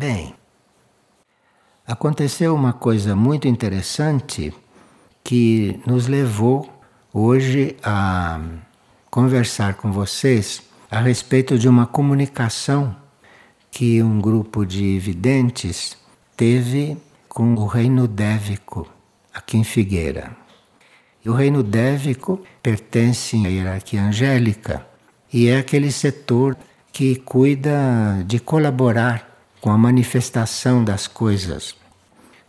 Bem, aconteceu uma coisa muito interessante que nos levou hoje a conversar com vocês a respeito de uma comunicação que um grupo de videntes teve com o reino dévico aqui em Figueira. E o reino dévico pertence à hierarquia angélica e é aquele setor que cuida de colaborar com a manifestação das coisas.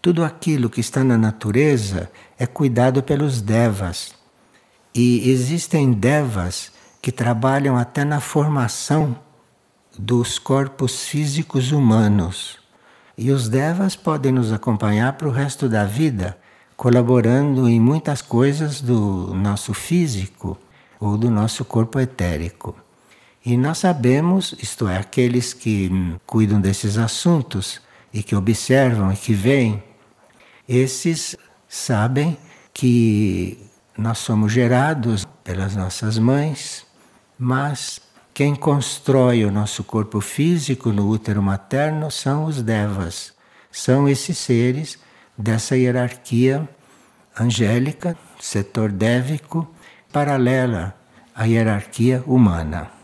Tudo aquilo que está na natureza é cuidado pelos devas. E existem devas que trabalham até na formação dos corpos físicos humanos. E os devas podem nos acompanhar para o resto da vida, colaborando em muitas coisas do nosso físico ou do nosso corpo etérico. E nós sabemos, isto é, aqueles que cuidam desses assuntos e que observam e que veem, esses sabem que nós somos gerados pelas nossas mães, mas quem constrói o nosso corpo físico no útero materno são os devas, são esses seres dessa hierarquia angélica, setor dévico, paralela à hierarquia humana.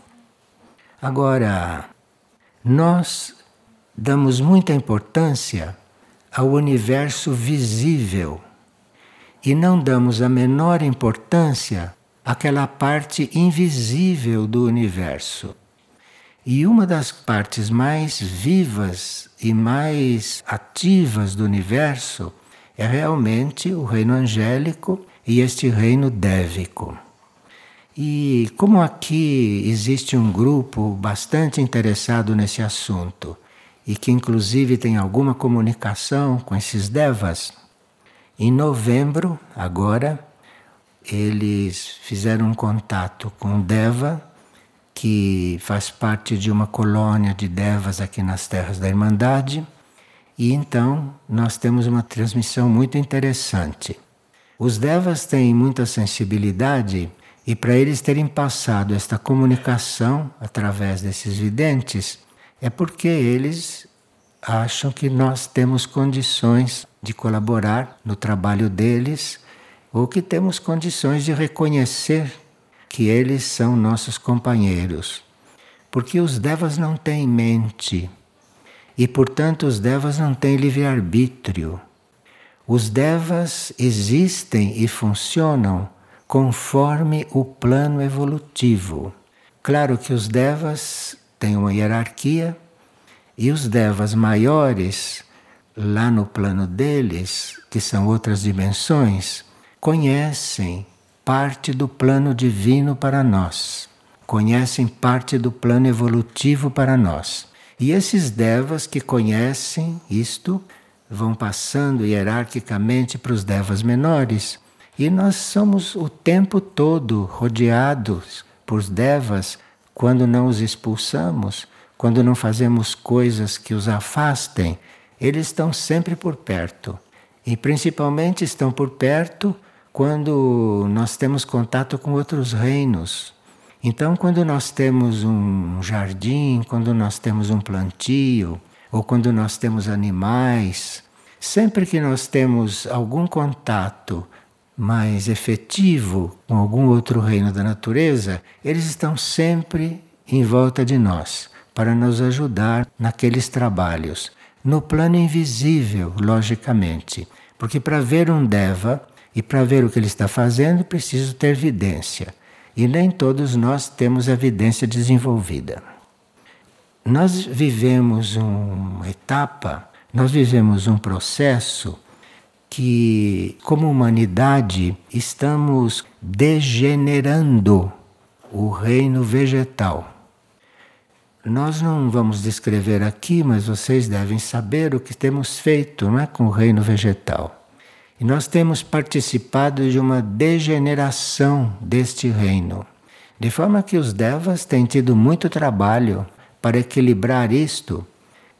Agora, nós damos muita importância ao universo visível e não damos a menor importância àquela parte invisível do universo. E uma das partes mais vivas e mais ativas do universo é realmente o reino angélico e este reino dévico. E como aqui existe um grupo bastante interessado nesse assunto e que inclusive tem alguma comunicação com esses devas, em novembro, agora, eles fizeram um contato com deva que faz parte de uma colônia de devas aqui nas terras da Irmandade. E então nós temos uma transmissão muito interessante. Os devas têm muita sensibilidade e para eles terem passado esta comunicação através desses videntes, é porque eles acham que nós temos condições de colaborar no trabalho deles ou que temos condições de reconhecer que eles são nossos companheiros. Porque os devas não têm mente e, portanto, os devas não têm livre-arbítrio. Os devas existem e funcionam conforme o plano evolutivo. Claro que os devas têm uma hierarquia e os devas maiores, lá no plano deles, que são outras dimensões, conhecem parte do plano divino para nós, conhecem parte do plano evolutivo para nós. E esses devas que conhecem isto vão passando hierarquicamente para os devas menores e nós somos o tempo todo rodeados por devas quando não os expulsamos, quando não fazemos coisas que os afastem, eles estão sempre por perto. E principalmente estão por perto quando nós temos contato com outros reinos. Então, quando nós temos um jardim, quando nós temos um plantio, ou quando nós temos animais, sempre que nós temos algum contato mais efetivo com algum outro reino da natureza, eles estão sempre em volta de nós para nos ajudar naqueles trabalhos. No plano invisível, logicamente, porque para ver um Deva e para ver o que ele está fazendo, preciso ter vidência. E nem todos nós temos a vidência desenvolvida. Nós vivemos uma etapa, nós vivemos um processo que, como humanidade, estamos degenerando o reino vegetal. Nós não vamos descrever aqui, mas vocês devem saber o que temos feito não é, com o reino vegetal. E nós temos participado de uma degeneração deste reino. De forma que os devas têm tido muito trabalho para equilibrar isto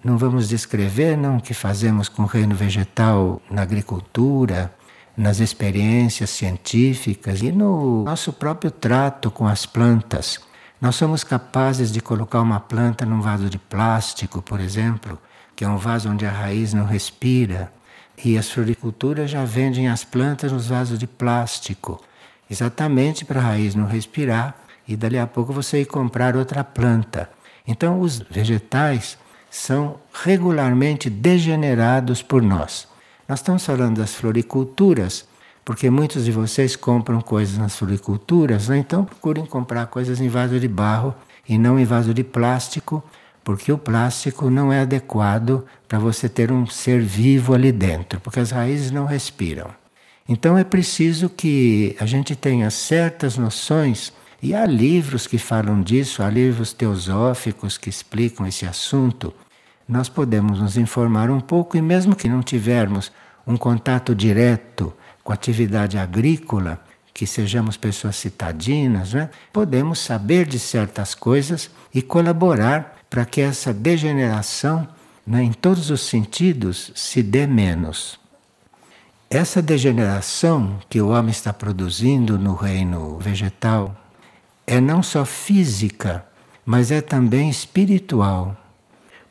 não vamos descrever não, o que fazemos com o reino vegetal na agricultura, nas experiências científicas e no nosso próprio trato com as plantas. Nós somos capazes de colocar uma planta num vaso de plástico, por exemplo, que é um vaso onde a raiz não respira. E as floriculturas já vendem as plantas nos vasos de plástico, exatamente para a raiz não respirar e dali a pouco você ir comprar outra planta. Então os vegetais são regularmente degenerados por nós. Nós estamos falando das floriculturas, porque muitos de vocês compram coisas nas floriculturas, né? então procurem comprar coisas em vaso de barro e não em vaso de plástico, porque o plástico não é adequado para você ter um ser vivo ali dentro, porque as raízes não respiram. Então é preciso que a gente tenha certas noções, e há livros que falam disso, há livros teosóficos que explicam esse assunto. Nós podemos nos informar um pouco e, mesmo que não tivermos um contato direto com a atividade agrícola, que sejamos pessoas citadinas, né? podemos saber de certas coisas e colaborar para que essa degeneração, né, em todos os sentidos, se dê menos. Essa degeneração que o homem está produzindo no reino vegetal é não só física, mas é também espiritual.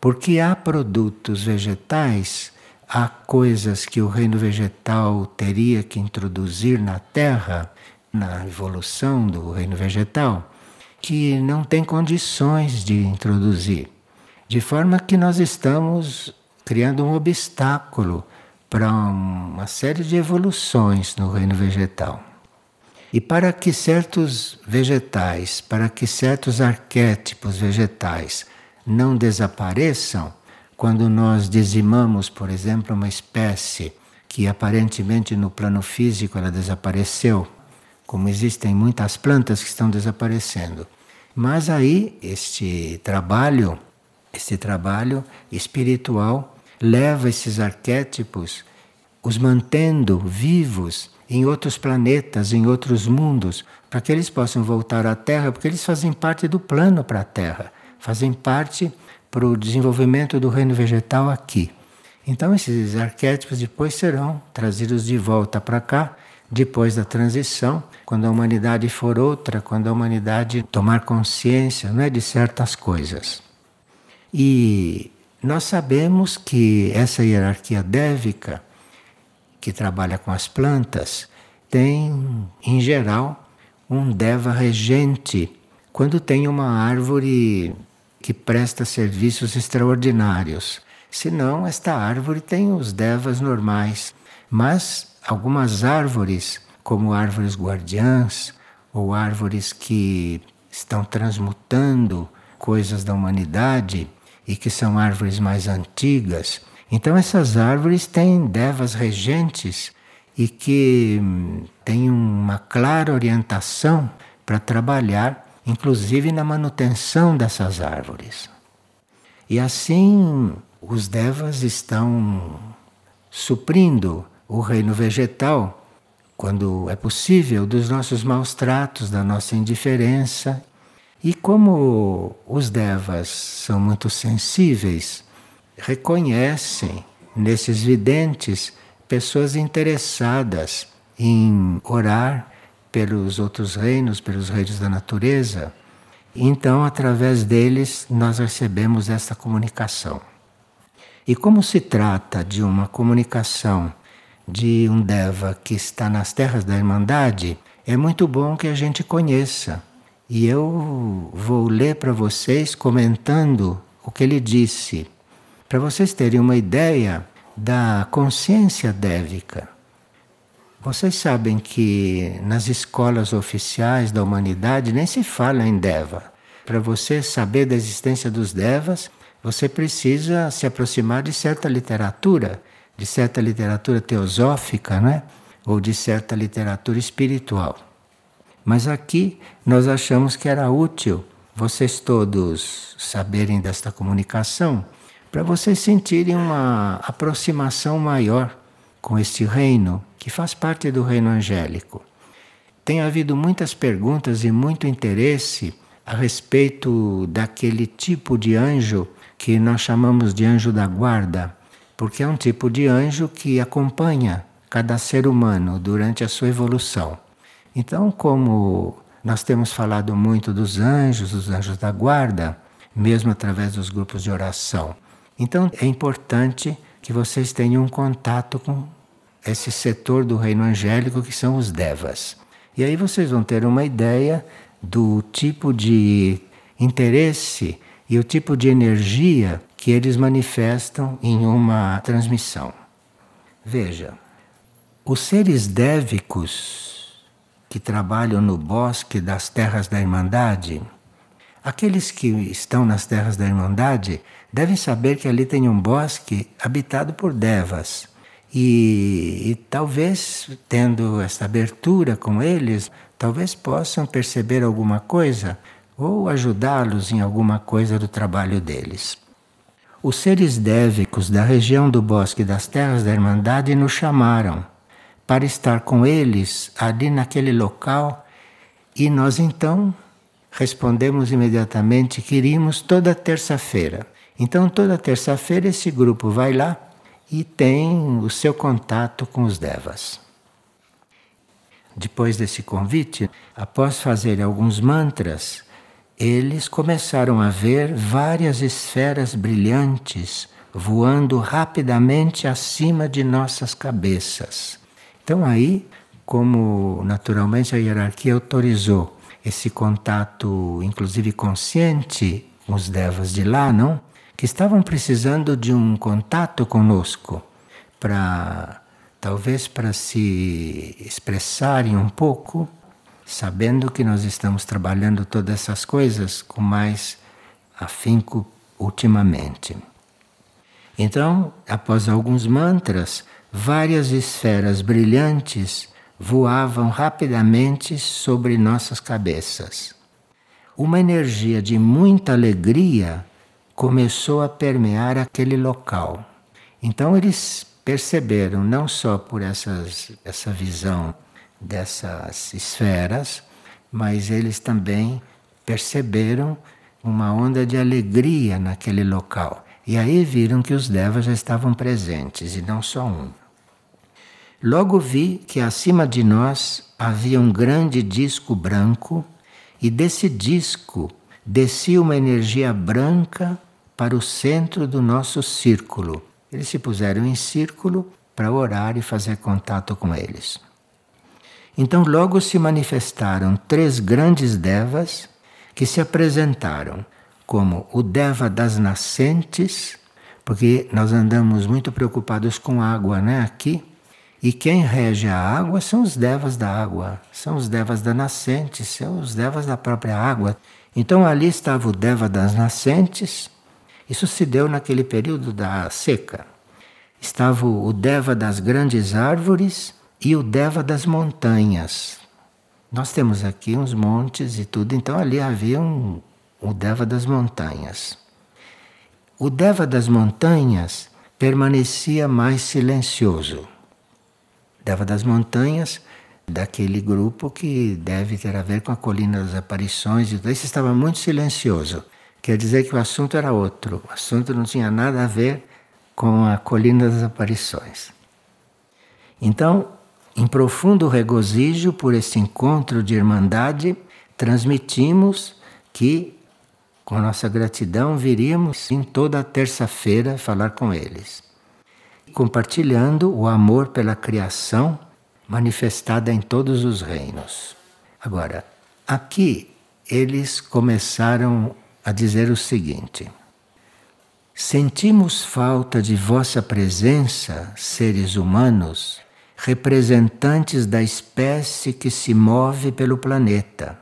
Porque há produtos vegetais, há coisas que o reino vegetal teria que introduzir na Terra na evolução do reino vegetal que não tem condições de introduzir. De forma que nós estamos criando um obstáculo para uma série de evoluções no reino vegetal. E para que certos vegetais, para que certos arquétipos vegetais não desapareçam, quando nós dizimamos, por exemplo, uma espécie que aparentemente no plano físico ela desapareceu, como existem muitas plantas que estão desaparecendo. Mas aí este trabalho, este trabalho espiritual leva esses arquétipos, os mantendo vivos em outros planetas, em outros mundos, para que eles possam voltar à Terra, porque eles fazem parte do plano para a Terra, fazem parte para o desenvolvimento do reino vegetal aqui. Então esses arquétipos depois serão trazidos de volta para cá depois da transição, quando a humanidade for outra, quando a humanidade tomar consciência não é, de certas coisas. E nós sabemos que essa hierarquia dévica, que trabalha com as plantas, tem, em geral, um deva regente quando tem uma árvore que presta serviços extraordinários. Senão, esta árvore tem os devas normais. Mas algumas árvores, como árvores guardiãs ou árvores que estão transmutando coisas da humanidade e que são árvores mais antigas. Então essas árvores têm devas regentes e que hum, têm uma clara orientação para trabalhar, inclusive na manutenção dessas árvores. E assim os devas estão suprindo o reino vegetal, quando é possível, dos nossos maus tratos, da nossa indiferença. E como os devas são muito sensíveis, reconhecem nesses videntes pessoas interessadas em orar pelos outros reinos, pelos reinos da natureza. Então, através deles, nós recebemos essa comunicação. E como se trata de uma comunicação de um Deva que está nas terras da Irmandade, é muito bom que a gente conheça. E eu vou ler para vocês comentando o que ele disse, para vocês terem uma ideia da consciência dévica. Vocês sabem que nas escolas oficiais da humanidade nem se fala em Deva. Para você saber da existência dos Devas, você precisa se aproximar de certa literatura de certa literatura teosófica, né? ou de certa literatura espiritual. Mas aqui nós achamos que era útil vocês todos saberem desta comunicação, para vocês sentirem uma aproximação maior com este reino, que faz parte do reino angélico. Tem havido muitas perguntas e muito interesse a respeito daquele tipo de anjo que nós chamamos de anjo da guarda porque é um tipo de anjo que acompanha cada ser humano durante a sua evolução. Então, como nós temos falado muito dos anjos, dos anjos da guarda, mesmo através dos grupos de oração, Então é importante que vocês tenham um contato com esse setor do reino angélico que são os devas. E aí vocês vão ter uma ideia do tipo de interesse e o tipo de energia que eles manifestam em uma transmissão. Veja, os seres dévicos que trabalham no bosque das terras da Irmandade, aqueles que estão nas terras da Irmandade devem saber que ali tem um bosque habitado por devas. E, e, talvez, tendo essa abertura com eles, talvez possam perceber alguma coisa ou ajudá-los em alguma coisa do trabalho deles. Os seres dévicos da região do Bosque das Terras da Irmandade nos chamaram para estar com eles ali naquele local e nós então respondemos imediatamente que iríamos toda terça-feira. Então, toda terça-feira, esse grupo vai lá e tem o seu contato com os devas. Depois desse convite, após fazer alguns mantras, eles começaram a ver várias esferas brilhantes voando rapidamente acima de nossas cabeças. Então, aí, como naturalmente a hierarquia autorizou esse contato, inclusive consciente, com os devas de lá, não? Que estavam precisando de um contato conosco para talvez para se expressarem um pouco sabendo que nós estamos trabalhando todas essas coisas com mais afinco ultimamente. Então, após alguns mantras, várias esferas brilhantes voavam rapidamente sobre nossas cabeças. Uma energia de muita alegria começou a permear aquele local. Então eles perceberam, não só por essas, essa visão dessas esferas, mas eles também perceberam uma onda de alegria naquele local. E aí viram que os devas já estavam presentes, e não só um. Logo vi que acima de nós havia um grande disco branco, e desse disco descia uma energia branca para o centro do nosso círculo. Eles se puseram em círculo para orar e fazer contato com eles. Então logo se manifestaram três grandes devas que se apresentaram como o Deva das nascentes, porque nós andamos muito preocupados com água, né, aqui. E quem rege a água são os devas da água, são os devas da nascente, são os devas da própria água. Então ali estava o Deva das nascentes, isso se deu naquele período da seca. Estava o Deva das grandes árvores e o Deva das montanhas. Nós temos aqui uns montes e tudo, então ali havia um, o Deva das montanhas. O Deva das montanhas permanecia mais silencioso. Deva das montanhas, daquele grupo que deve ter a ver com a colina das aparições, e esse estava muito silencioso. Quer dizer que o assunto era outro, o assunto não tinha nada a ver com a colina das aparições. Então, em profundo regozijo por este encontro de irmandade, transmitimos que, com nossa gratidão, viríamos em toda terça-feira falar com eles, compartilhando o amor pela criação manifestada em todos os reinos. Agora, aqui eles começaram a dizer o seguinte: Sentimos falta de vossa presença, seres humanos, representantes da espécie que se move pelo planeta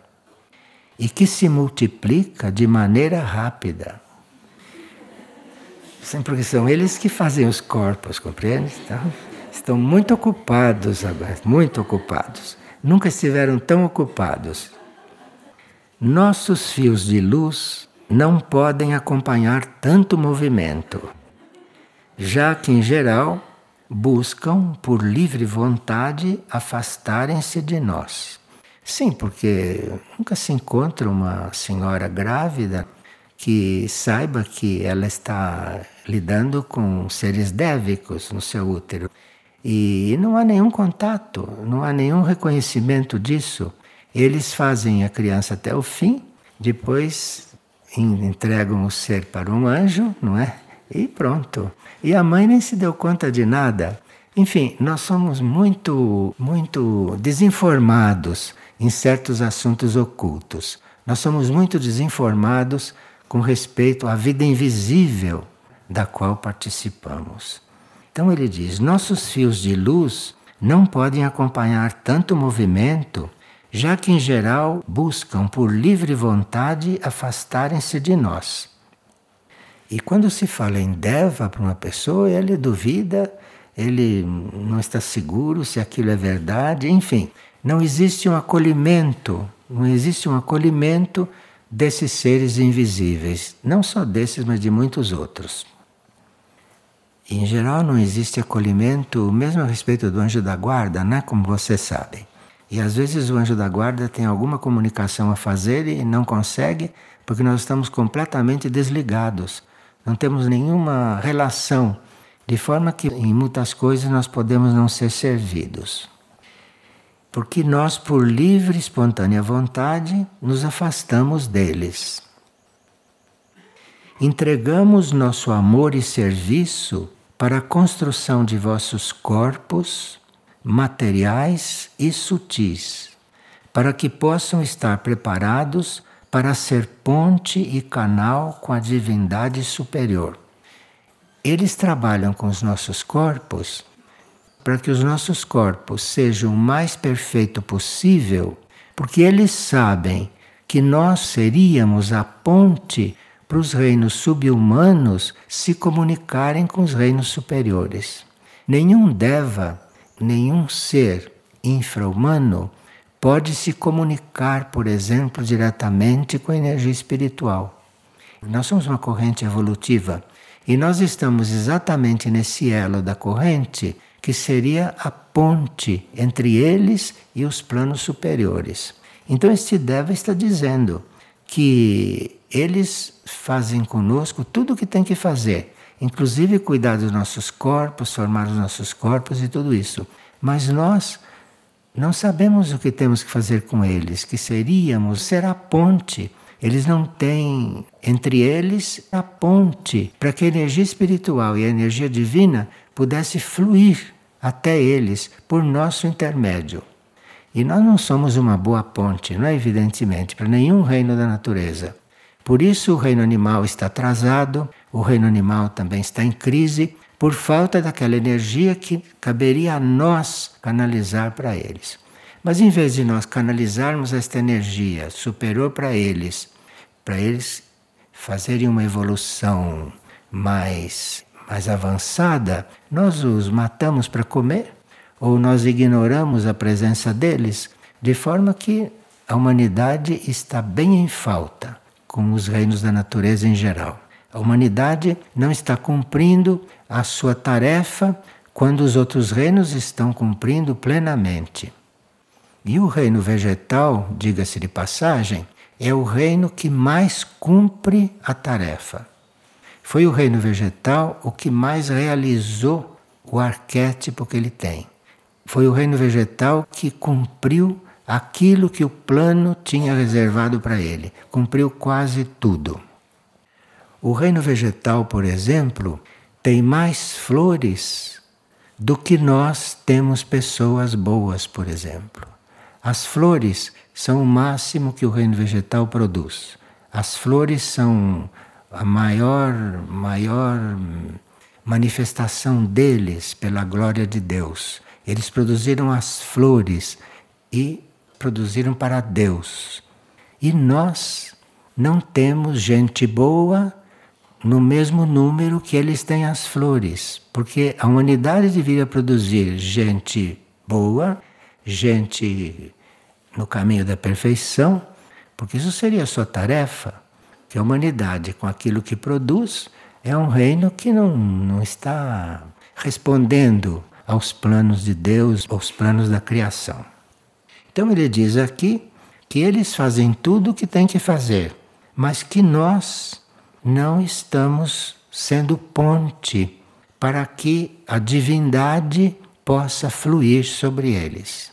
e que se multiplica de maneira rápida. Porque são eles que fazem os corpos, compreende? Então, estão muito ocupados agora, muito ocupados. Nunca estiveram tão ocupados. Nossos fios de luz não podem acompanhar tanto movimento, já que, em geral, buscam, por livre vontade, afastarem-se de nós. Sim, porque nunca se encontra uma senhora grávida que saiba que ela está lidando com seres dévicos no seu útero. E não há nenhum contato, não há nenhum reconhecimento disso. Eles fazem a criança até o fim, depois entregam o ser para um anjo, não é? E pronto. E a mãe nem se deu conta de nada. Enfim, nós somos muito, muito desinformados em certos assuntos ocultos. Nós somos muito desinformados com respeito à vida invisível da qual participamos. Então ele diz: nossos fios de luz não podem acompanhar tanto movimento, já que em geral buscam por livre vontade afastarem-se de nós. E quando se fala em Deva para uma pessoa, ele duvida, ele não está seguro se aquilo é verdade, enfim, não existe um acolhimento, não existe um acolhimento desses seres invisíveis, não só desses, mas de muitos outros. Em geral, não existe acolhimento, mesmo a respeito do anjo da guarda, né? como vocês sabem. E às vezes o anjo da guarda tem alguma comunicação a fazer e não consegue, porque nós estamos completamente desligados não temos nenhuma relação, de forma que em muitas coisas nós podemos não ser servidos. Porque nós, por livre e espontânea vontade, nos afastamos deles. Entregamos nosso amor e serviço para a construção de vossos corpos materiais e sutis, para que possam estar preparados para ser ponte e canal com a divindade superior. Eles trabalham com os nossos corpos para que os nossos corpos sejam o mais perfeito possível, porque eles sabem que nós seríamos a ponte para os reinos subhumanos se comunicarem com os reinos superiores. Nenhum deva, nenhum ser infra-humano pode se comunicar, por exemplo, diretamente com a energia espiritual. Nós somos uma corrente evolutiva e nós estamos exatamente nesse elo da corrente que seria a ponte entre eles e os planos superiores. Então, este Deva está dizendo que eles fazem conosco tudo o que tem que fazer, inclusive cuidar dos nossos corpos, formar os nossos corpos e tudo isso. Mas nós não sabemos o que temos que fazer com eles, que seríamos ser a ponte. Eles não têm entre eles a ponte para que a energia espiritual e a energia divina pudesse fluir até eles por nosso intermédio. E nós não somos uma boa ponte, não é evidentemente, para nenhum reino da natureza. Por isso o reino animal está atrasado, o reino animal também está em crise, por falta daquela energia que caberia a nós canalizar para eles. Mas em vez de nós canalizarmos esta energia superior para eles, para eles fazerem uma evolução mais, mais avançada, nós os matamos para comer ou nós ignoramos a presença deles, de forma que a humanidade está bem em falta com os reinos da natureza em geral. A humanidade não está cumprindo a sua tarefa quando os outros reinos estão cumprindo plenamente. E o reino vegetal, diga-se de passagem, é o reino que mais cumpre a tarefa. Foi o reino vegetal o que mais realizou o arquétipo que ele tem. Foi o reino vegetal que cumpriu aquilo que o plano tinha reservado para ele. Cumpriu quase tudo. O reino vegetal, por exemplo, tem mais flores do que nós temos pessoas boas, por exemplo. As flores são o máximo que o reino vegetal produz. As flores são a maior, maior manifestação deles pela glória de Deus. Eles produziram as flores e produziram para Deus. E nós não temos gente boa no mesmo número que eles têm as flores, porque a humanidade deveria produzir gente boa, gente no caminho da perfeição, porque isso seria sua tarefa, que a humanidade, com aquilo que produz, é um reino que não, não está respondendo aos planos de Deus, aos planos da criação. Então ele diz aqui que eles fazem tudo o que tem que fazer, mas que nós não estamos sendo ponte para que a divindade possa fluir sobre eles.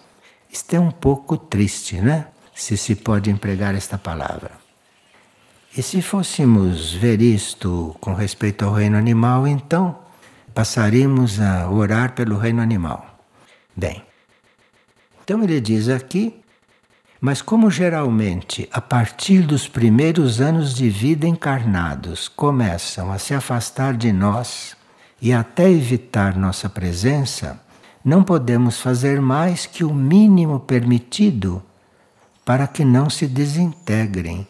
Isto é um pouco triste, né? Se se pode empregar esta palavra. E se fôssemos ver isto com respeito ao reino animal, então passaríamos a orar pelo reino animal. Bem, então ele diz aqui, mas como geralmente a partir dos primeiros anos de vida encarnados começam a se afastar de nós e até evitar nossa presença, não podemos fazer mais que o mínimo permitido para que não se desintegrem.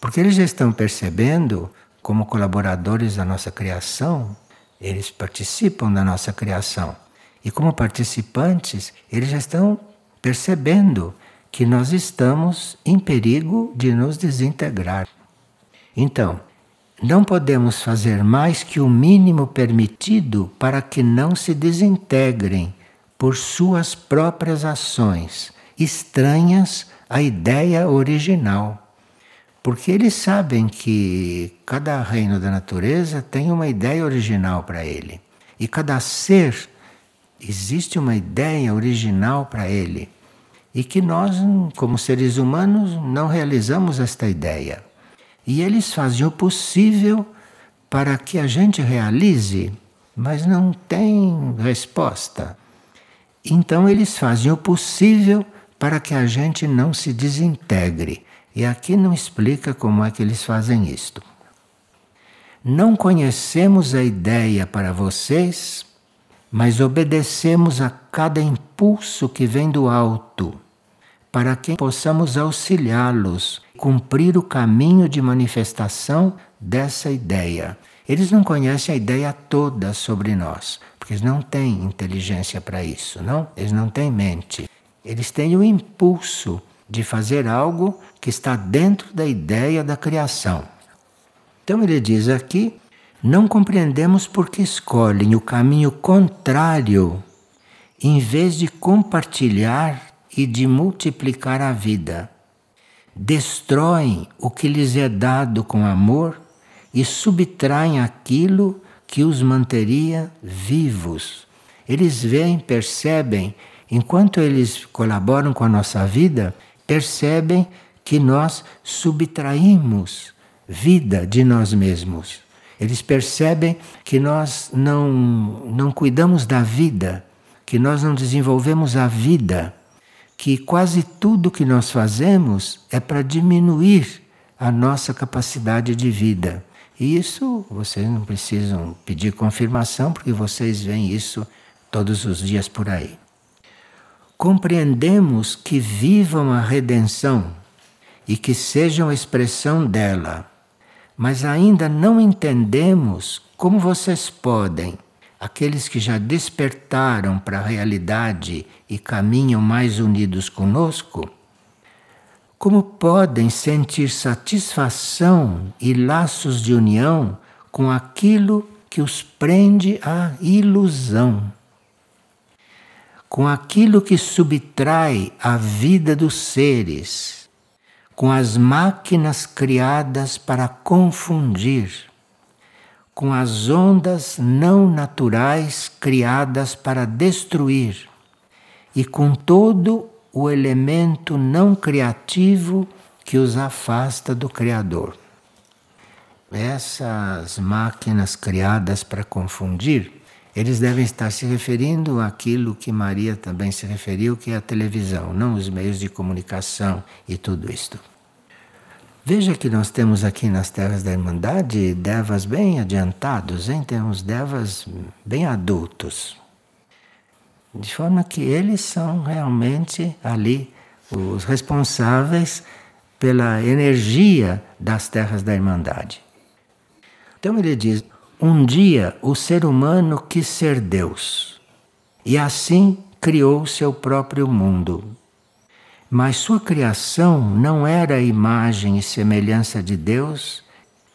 Porque eles já estão percebendo, como colaboradores da nossa criação, eles participam da nossa criação. E como participantes, eles já estão percebendo que nós estamos em perigo de nos desintegrar. Então, não podemos fazer mais que o mínimo permitido para que não se desintegrem por suas próprias ações, estranhas à ideia original. Porque eles sabem que cada reino da natureza tem uma ideia original para ele. E cada ser existe uma ideia original para ele. E que nós, como seres humanos, não realizamos esta ideia. E eles fazem o possível para que a gente realize, mas não tem resposta. Então eles fazem o possível para que a gente não se desintegre. E aqui não explica como é que eles fazem isto. Não conhecemos a ideia para vocês, mas obedecemos a cada impulso que vem do alto, para que possamos auxiliá-los, cumprir o caminho de manifestação dessa ideia. Eles não conhecem a ideia toda sobre nós, porque eles não têm inteligência para isso, não? Eles não têm mente. Eles têm o impulso de fazer algo que está dentro da ideia da criação. Então ele diz aqui: não compreendemos porque escolhem o caminho contrário em vez de compartilhar e de multiplicar a vida. Destroem o que lhes é dado com amor e subtraem aquilo que os manteria vivos. Eles veem, percebem, enquanto eles colaboram com a nossa vida, percebem que nós subtraímos vida de nós mesmos. Eles percebem que nós não, não cuidamos da vida, que nós não desenvolvemos a vida, que quase tudo que nós fazemos é para diminuir a nossa capacidade de vida. E isso vocês não precisam pedir confirmação, porque vocês veem isso todos os dias por aí compreendemos que vivam a redenção e que sejam expressão dela, mas ainda não entendemos como vocês podem, aqueles que já despertaram para a realidade e caminham mais unidos conosco, como podem sentir satisfação e laços de união com aquilo que os prende à ilusão? com aquilo que subtrai a vida dos seres, com as máquinas criadas para confundir, com as ondas não naturais criadas para destruir e com todo o elemento não criativo que os afasta do Criador. Essas máquinas criadas para confundir eles devem estar se referindo àquilo que Maria também se referiu, que é a televisão, não os meios de comunicação e tudo isto. Veja que nós temos aqui nas terras da Irmandade devas bem adiantados, hein? temos devas bem adultos. De forma que eles são realmente ali os responsáveis pela energia das terras da Irmandade. Então ele diz: um dia o ser humano quis ser Deus e assim criou seu próprio mundo. Mas sua criação não era a imagem e semelhança de Deus,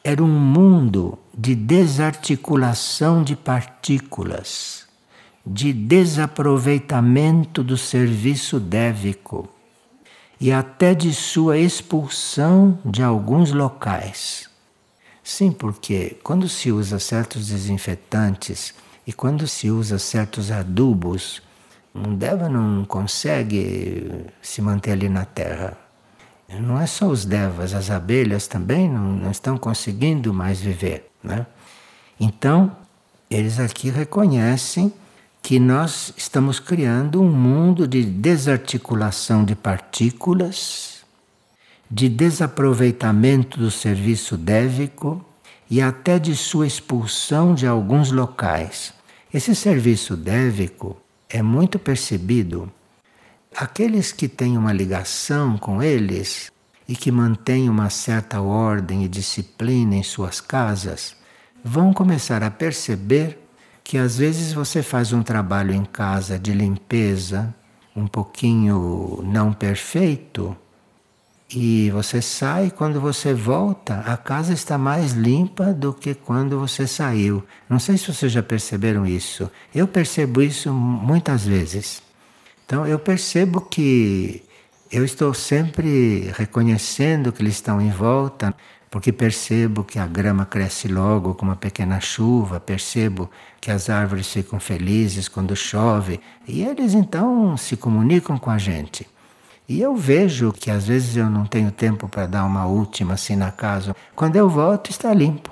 era um mundo de desarticulação de partículas, de desaproveitamento do serviço dévico e até de sua expulsão de alguns locais. Sim, porque quando se usa certos desinfetantes e quando se usa certos adubos, um deva não consegue se manter ali na terra. Não é só os devas, as abelhas também não, não estão conseguindo mais viver. Né? Então, eles aqui reconhecem que nós estamos criando um mundo de desarticulação de partículas, de desaproveitamento do serviço dévico e até de sua expulsão de alguns locais. Esse serviço dévico é muito percebido. Aqueles que têm uma ligação com eles e que mantêm uma certa ordem e disciplina em suas casas, vão começar a perceber que às vezes você faz um trabalho em casa de limpeza um pouquinho não perfeito e você sai, quando você volta, a casa está mais limpa do que quando você saiu. Não sei se vocês já perceberam isso. Eu percebo isso muitas vezes. Então eu percebo que eu estou sempre reconhecendo que eles estão em volta, porque percebo que a grama cresce logo com uma pequena chuva, percebo que as árvores ficam felizes quando chove, e eles então se comunicam com a gente. E eu vejo que às vezes eu não tenho tempo para dar uma última assim na casa. Quando eu volto, está limpo.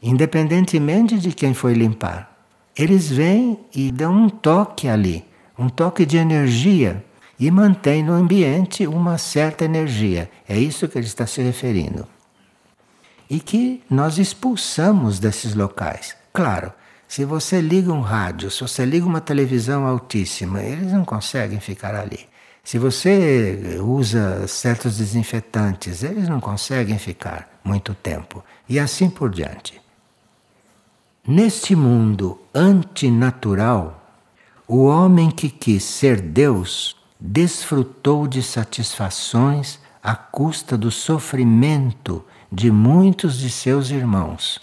Independentemente de quem foi limpar. Eles vêm e dão um toque ali, um toque de energia e mantém no ambiente uma certa energia. É isso que ele está se referindo. E que nós expulsamos desses locais. Claro, se você liga um rádio, se você liga uma televisão altíssima, eles não conseguem ficar ali. Se você usa certos desinfetantes, eles não conseguem ficar muito tempo. E assim por diante. Neste mundo antinatural, o homem que quis ser Deus desfrutou de satisfações à custa do sofrimento de muitos de seus irmãos.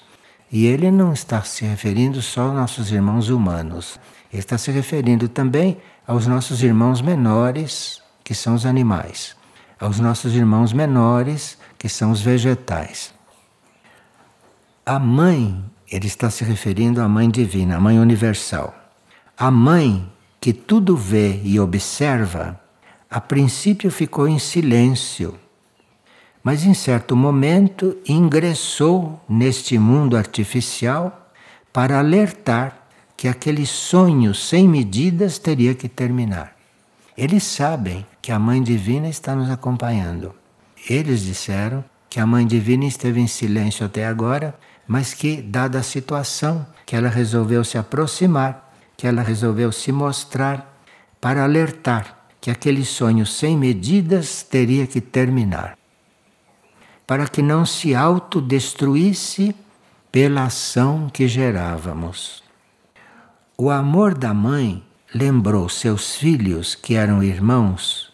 E ele não está se referindo só aos nossos irmãos humanos, ele está se referindo também aos nossos irmãos menores, que são os animais, aos nossos irmãos menores, que são os vegetais. A mãe, ele está se referindo à mãe divina, à mãe universal. A mãe que tudo vê e observa, a princípio ficou em silêncio, mas em certo momento ingressou neste mundo artificial para alertar que aquele sonho sem medidas teria que terminar. Eles sabem que a Mãe Divina está nos acompanhando. Eles disseram que a Mãe Divina esteve em silêncio até agora, mas que, dada a situação, que ela resolveu se aproximar, que ela resolveu se mostrar para alertar que aquele sonho sem medidas teria que terminar. Para que não se autodestruísse pela ação que gerávamos. O amor da mãe lembrou seus filhos, que eram irmãos,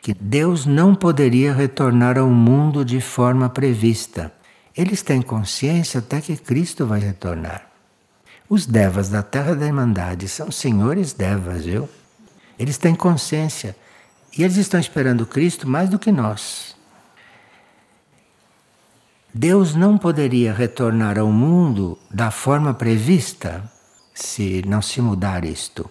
que Deus não poderia retornar ao mundo de forma prevista. Eles têm consciência até que Cristo vai retornar. Os devas da Terra da Irmandade são senhores devas, viu? Eles têm consciência e eles estão esperando Cristo mais do que nós. Deus não poderia retornar ao mundo da forma prevista se não se mudar isto.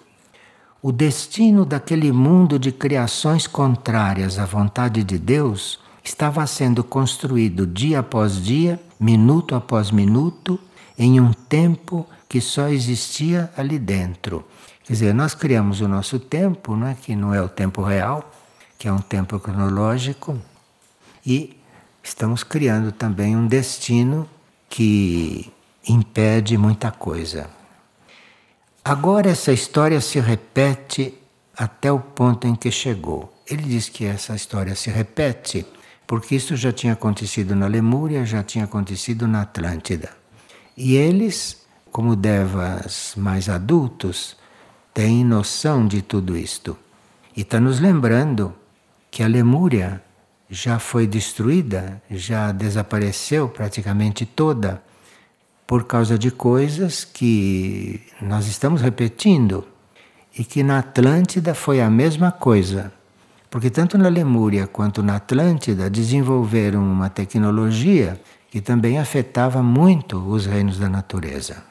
O destino daquele mundo de criações contrárias à vontade de Deus estava sendo construído dia após dia, minuto após minuto, em um tempo que só existia ali dentro. Quer dizer, nós criamos o nosso tempo, não é? que não é o tempo real, que é um tempo cronológico, e estamos criando também um destino que impede muita coisa. Agora essa história se repete até o ponto em que chegou. Ele diz que essa história se repete porque isso já tinha acontecido na Lemúria, já tinha acontecido na Atlântida. E eles, como devas mais adultos, têm noção de tudo isto. E está nos lembrando que a Lemúria já foi destruída, já desapareceu praticamente toda por causa de coisas que nós estamos repetindo e que na Atlântida foi a mesma coisa. Porque tanto na Lemúria quanto na Atlântida desenvolveram uma tecnologia que também afetava muito os reinos da natureza.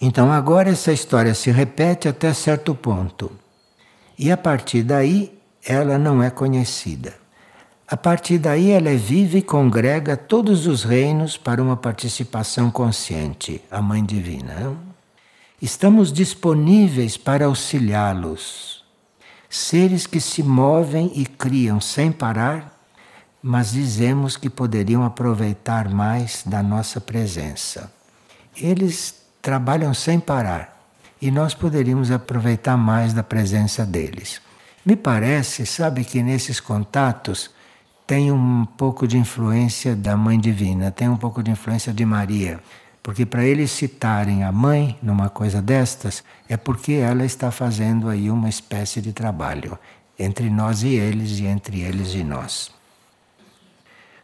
Então agora essa história se repete até certo ponto. E a partir daí ela não é conhecida. A partir daí, ela viva e congrega todos os reinos para uma participação consciente, a Mãe Divina. Estamos disponíveis para auxiliá-los. Seres que se movem e criam sem parar, mas dizemos que poderiam aproveitar mais da nossa presença. Eles trabalham sem parar e nós poderíamos aproveitar mais da presença deles. Me parece, sabe, que nesses contatos tem um pouco de influência da Mãe Divina, tem um pouco de influência de Maria. Porque para eles citarem a mãe numa coisa destas, é porque ela está fazendo aí uma espécie de trabalho entre nós e eles e entre eles e nós.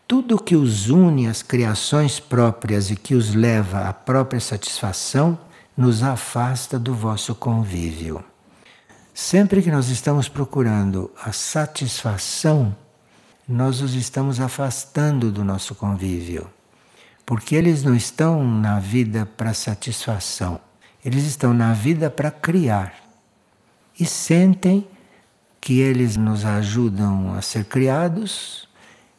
Tudo que os une às criações próprias e que os leva à própria satisfação nos afasta do vosso convívio. Sempre que nós estamos procurando a satisfação, nós os estamos afastando do nosso convívio. Porque eles não estão na vida para satisfação, eles estão na vida para criar. E sentem que eles nos ajudam a ser criados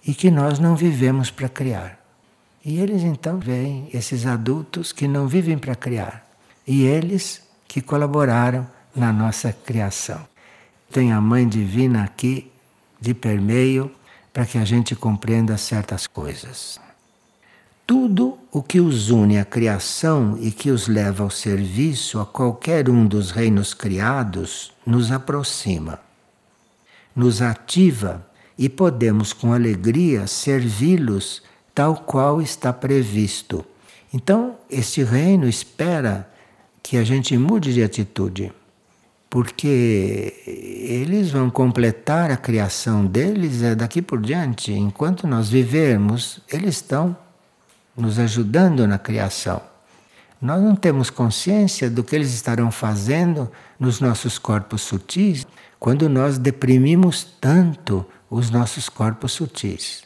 e que nós não vivemos para criar. E eles então veem esses adultos que não vivem para criar e eles que colaboraram na nossa criação. Tem a Mãe Divina aqui de permeio para que a gente compreenda certas coisas. Tudo o que os une à criação e que os leva ao serviço a qualquer um dos reinos criados nos aproxima, nos ativa e podemos com alegria servi-los tal qual está previsto. Então, este reino espera que a gente mude de atitude, porque eles vão completar a criação deles é daqui por diante. Enquanto nós vivermos, eles estão nos ajudando na criação. Nós não temos consciência do que eles estarão fazendo nos nossos corpos sutis quando nós deprimimos tanto os nossos corpos sutis.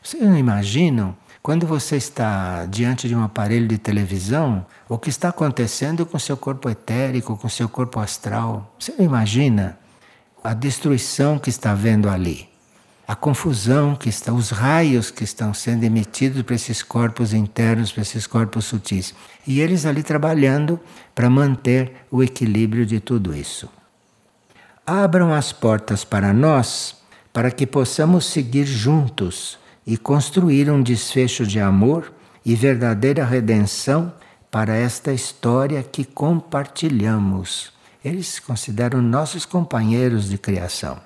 Vocês não imaginam quando você está diante de um aparelho de televisão o que está acontecendo com seu corpo etérico, com seu corpo astral? Você não imagina a destruição que está vendo ali? a confusão que está, os raios que estão sendo emitidos para esses corpos internos, para esses corpos sutis. E eles ali trabalhando para manter o equilíbrio de tudo isso. Abram as portas para nós, para que possamos seguir juntos e construir um desfecho de amor e verdadeira redenção para esta história que compartilhamos. Eles se consideram nossos companheiros de criação.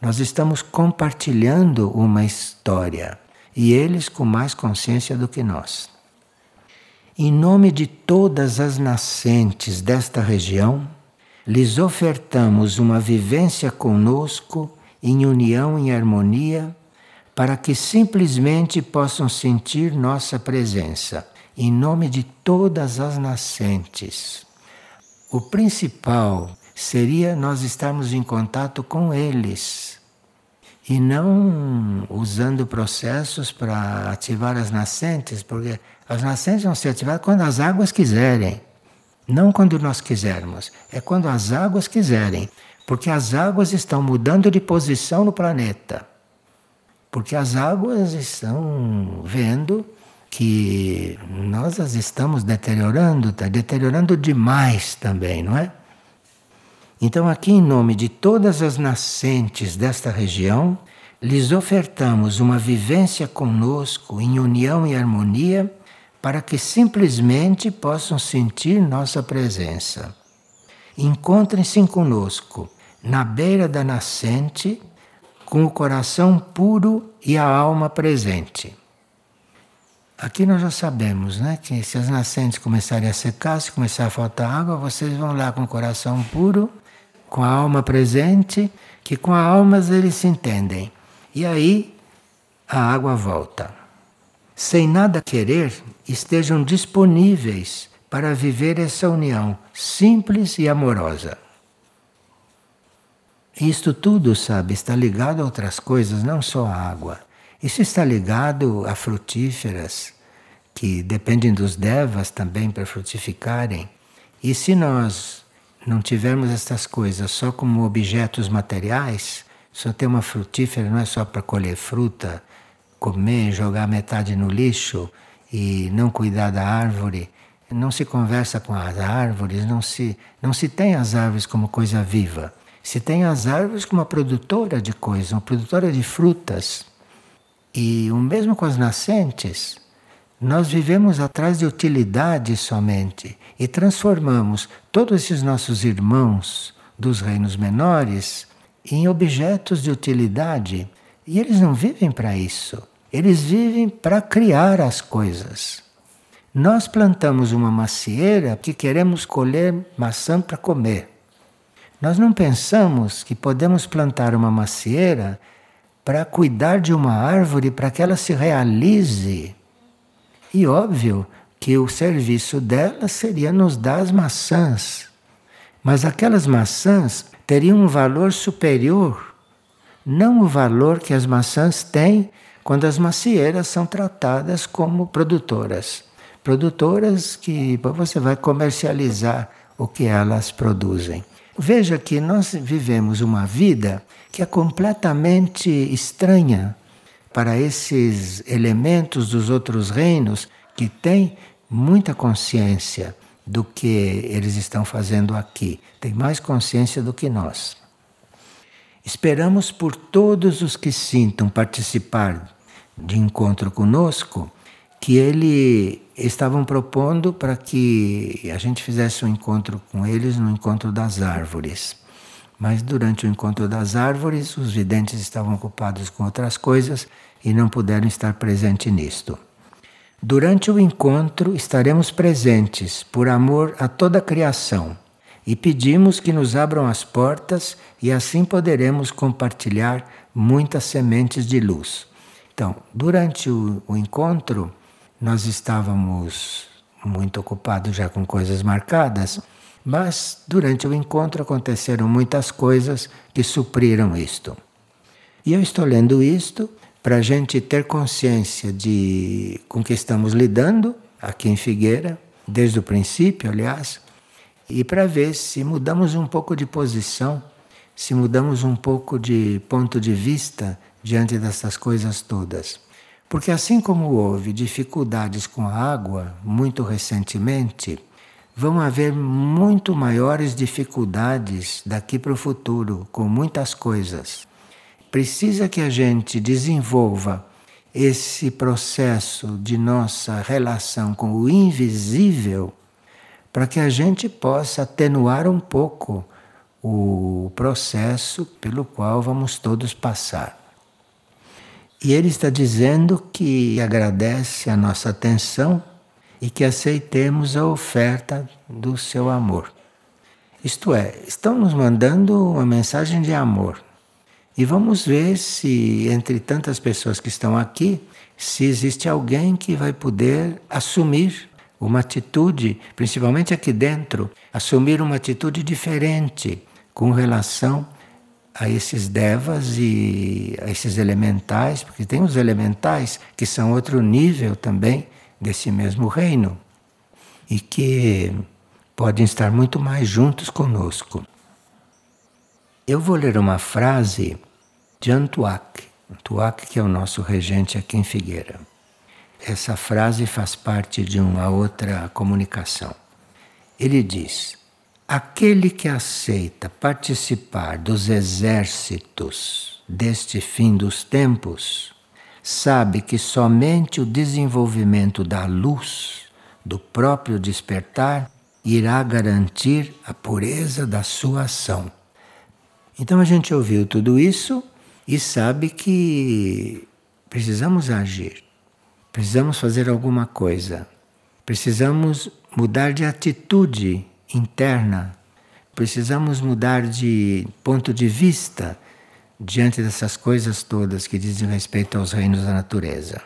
Nós estamos compartilhando uma história e eles com mais consciência do que nós. Em nome de todas as nascentes desta região, lhes ofertamos uma vivência conosco em união e harmonia, para que simplesmente possam sentir nossa presença, em nome de todas as nascentes. O principal seria nós estarmos em contato com eles e não usando processos para ativar as nascentes, porque as nascentes vão ser ativadas quando as águas quiserem, não quando nós quisermos, é quando as águas quiserem, porque as águas estão mudando de posição no planeta. Porque as águas estão vendo que nós as estamos deteriorando, está deteriorando demais também, não é? Então, aqui, em nome de todas as nascentes desta região, lhes ofertamos uma vivência conosco em união e harmonia para que simplesmente possam sentir nossa presença. Encontrem-se conosco na beira da nascente, com o coração puro e a alma presente. Aqui nós já sabemos né, que se as nascentes começarem a secar, se começar a faltar água, vocês vão lá com o coração puro com a alma presente, que com a alma eles se entendem. E aí a água volta. Sem nada querer, estejam disponíveis para viver essa união simples e amorosa. Isto tudo, sabe, está ligado a outras coisas, não só a água. Isso está ligado a frutíferas, que dependem dos devas também para frutificarem. E se nós não tivermos estas coisas só como objetos materiais, Só ter uma frutífera não é só para colher fruta, comer, jogar metade no lixo e não cuidar da árvore. Não se conversa com as árvores, não se, não se tem as árvores como coisa viva. Se tem as árvores como uma produtora de coisas, uma produtora de frutas. E o mesmo com as nascentes. Nós vivemos atrás de utilidade somente e transformamos todos esses nossos irmãos dos reinos menores em objetos de utilidade. E eles não vivem para isso. Eles vivem para criar as coisas. Nós plantamos uma macieira que queremos colher maçã para comer. Nós não pensamos que podemos plantar uma macieira para cuidar de uma árvore para que ela se realize. E óbvio que o serviço dela seria nos dar as maçãs. Mas aquelas maçãs teriam um valor superior, não o valor que as maçãs têm quando as macieiras são tratadas como produtoras produtoras que você vai comercializar o que elas produzem. Veja que nós vivemos uma vida que é completamente estranha para esses elementos dos outros reinos que têm muita consciência do que eles estão fazendo aqui, tem mais consciência do que nós. Esperamos por todos os que sintam participar de encontro conosco que ele estavam propondo para que a gente fizesse um encontro com eles no encontro das árvores. Mas durante o encontro das árvores, os videntes estavam ocupados com outras coisas e não puderam estar presentes nisto. Durante o encontro estaremos presentes por amor a toda a criação e pedimos que nos abram as portas e assim poderemos compartilhar muitas sementes de luz. Então, durante o, o encontro, nós estávamos muito ocupados já com coisas marcadas, mas durante o encontro aconteceram muitas coisas que supriram isto. E eu estou lendo isto para a gente ter consciência de com que estamos lidando aqui em Figueira, desde o princípio, aliás, e para ver se mudamos um pouco de posição, se mudamos um pouco de ponto de vista diante dessas coisas todas. Porque assim como houve dificuldades com a água muito recentemente, vão haver muito maiores dificuldades daqui para o futuro com muitas coisas. Precisa que a gente desenvolva esse processo de nossa relação com o invisível para que a gente possa atenuar um pouco o processo pelo qual vamos todos passar. E ele está dizendo que agradece a nossa atenção e que aceitemos a oferta do seu amor. Isto é, estão nos mandando uma mensagem de amor. E vamos ver se, entre tantas pessoas que estão aqui, se existe alguém que vai poder assumir uma atitude, principalmente aqui dentro, assumir uma atitude diferente com relação a esses devas e a esses elementais, porque tem os elementais que são outro nível também desse mesmo reino e que podem estar muito mais juntos conosco. Eu vou ler uma frase de Antuac, Antuac que é o nosso regente aqui em Figueira. Essa frase faz parte de uma outra comunicação. Ele diz: Aquele que aceita participar dos exércitos deste fim dos tempos, sabe que somente o desenvolvimento da luz, do próprio despertar, irá garantir a pureza da sua ação. Então a gente ouviu tudo isso e sabe que precisamos agir, precisamos fazer alguma coisa, precisamos mudar de atitude interna. Precisamos mudar de ponto de vista diante dessas coisas todas que dizem respeito aos reinos da natureza.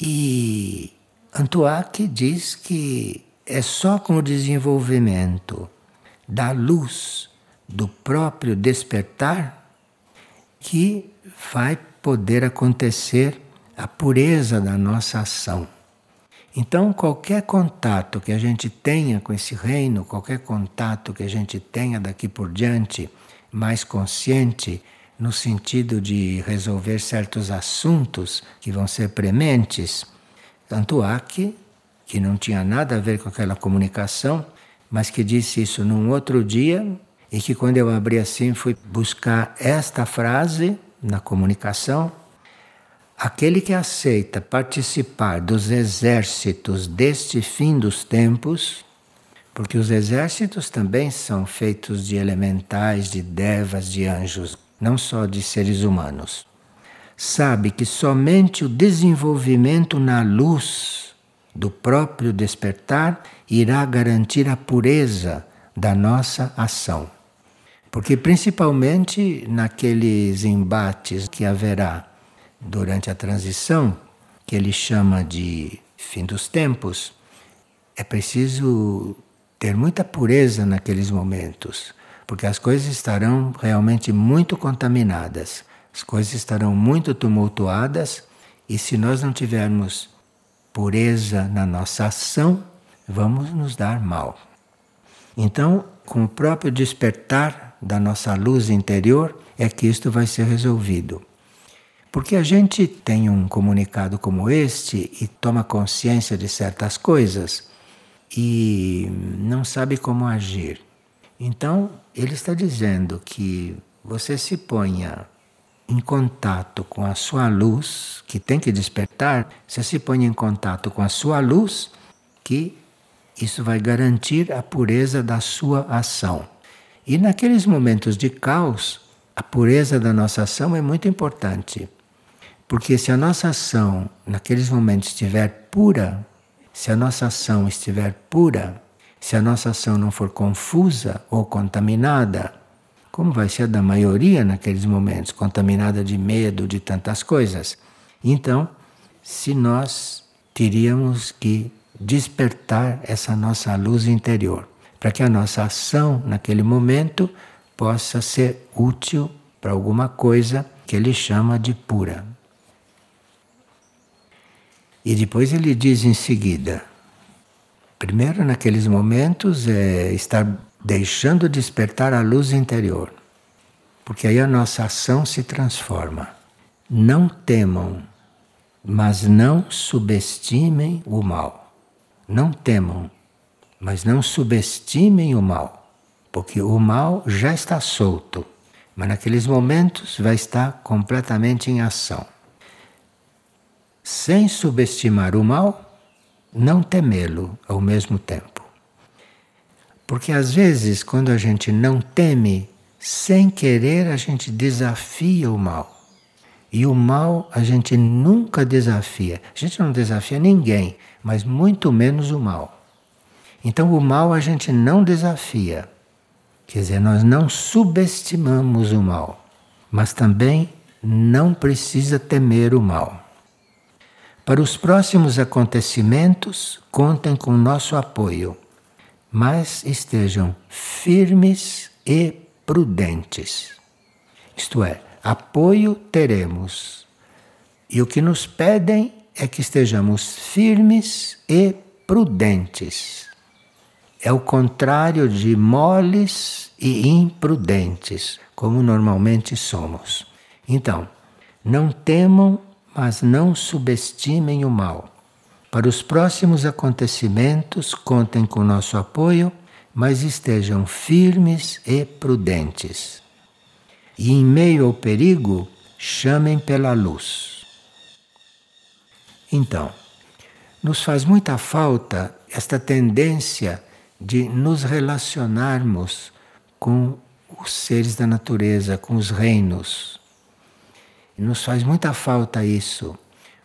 E Antoine diz que é só com o desenvolvimento da luz do próprio despertar que vai poder acontecer a pureza da nossa ação. Então, qualquer contato que a gente tenha com esse reino, qualquer contato que a gente tenha daqui por diante, mais consciente no sentido de resolver certos assuntos que vão ser prementes. Tanto que não tinha nada a ver com aquela comunicação, mas que disse isso num outro dia e que quando eu abri assim fui buscar esta frase na comunicação. Aquele que aceita participar dos exércitos deste fim dos tempos, porque os exércitos também são feitos de elementais, de devas, de anjos, não só de seres humanos. Sabe que somente o desenvolvimento na luz do próprio despertar irá garantir a pureza da nossa ação. Porque, principalmente naqueles embates que haverá durante a transição, que ele chama de fim dos tempos, é preciso ter muita pureza naqueles momentos porque as coisas estarão realmente muito contaminadas, as coisas estarão muito tumultuadas, e se nós não tivermos pureza na nossa ação, vamos nos dar mal. Então, com o próprio despertar da nossa luz interior, é que isto vai ser resolvido. Porque a gente tem um comunicado como este e toma consciência de certas coisas e não sabe como agir. Então, ele está dizendo que você se ponha em contato com a sua luz, que tem que despertar, você se põe em contato com a sua luz, que isso vai garantir a pureza da sua ação. E naqueles momentos de caos, a pureza da nossa ação é muito importante. Porque se a nossa ação naqueles momentos estiver pura, se a nossa ação estiver pura, se a nossa ação não for confusa ou contaminada, como vai ser a da maioria naqueles momentos, contaminada de medo, de tantas coisas. Então, se nós teríamos que despertar essa nossa luz interior, para que a nossa ação naquele momento possa ser útil para alguma coisa que ele chama de pura. E depois ele diz em seguida: Primeiro, naqueles momentos, é estar deixando despertar a luz interior, porque aí a nossa ação se transforma. Não temam, mas não subestimem o mal. Não temam, mas não subestimem o mal, porque o mal já está solto, mas naqueles momentos vai estar completamente em ação. Sem subestimar o mal, não temê-lo ao mesmo tempo. Porque às vezes, quando a gente não teme, sem querer a gente desafia o mal. E o mal a gente nunca desafia. A gente não desafia ninguém, mas muito menos o mal. Então o mal a gente não desafia. Quer dizer, nós não subestimamos o mal, mas também não precisa temer o mal. Para os próximos acontecimentos, contem com nosso apoio, mas estejam firmes e prudentes. Isto é, apoio teremos. E o que nos pedem é que estejamos firmes e prudentes. É o contrário de moles e imprudentes, como normalmente somos. Então, não temam mas não subestimem o mal. Para os próximos acontecimentos, contem com nosso apoio, mas estejam firmes e prudentes. E em meio ao perigo, chamem pela luz. Então, nos faz muita falta esta tendência de nos relacionarmos com os seres da natureza, com os reinos, nos faz muita falta isso,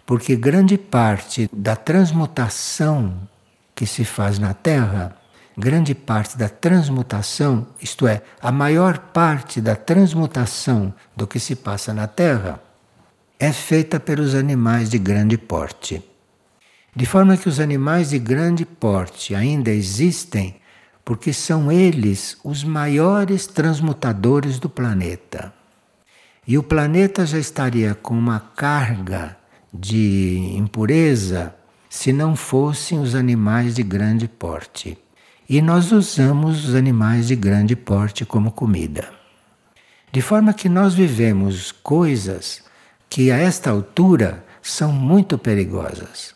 porque grande parte da transmutação que se faz na Terra, grande parte da transmutação, isto é, a maior parte da transmutação do que se passa na Terra, é feita pelos animais de grande porte. De forma que os animais de grande porte ainda existem porque são eles os maiores transmutadores do planeta. E o planeta já estaria com uma carga de impureza se não fossem os animais de grande porte. E nós usamos os animais de grande porte como comida. De forma que nós vivemos coisas que a esta altura são muito perigosas.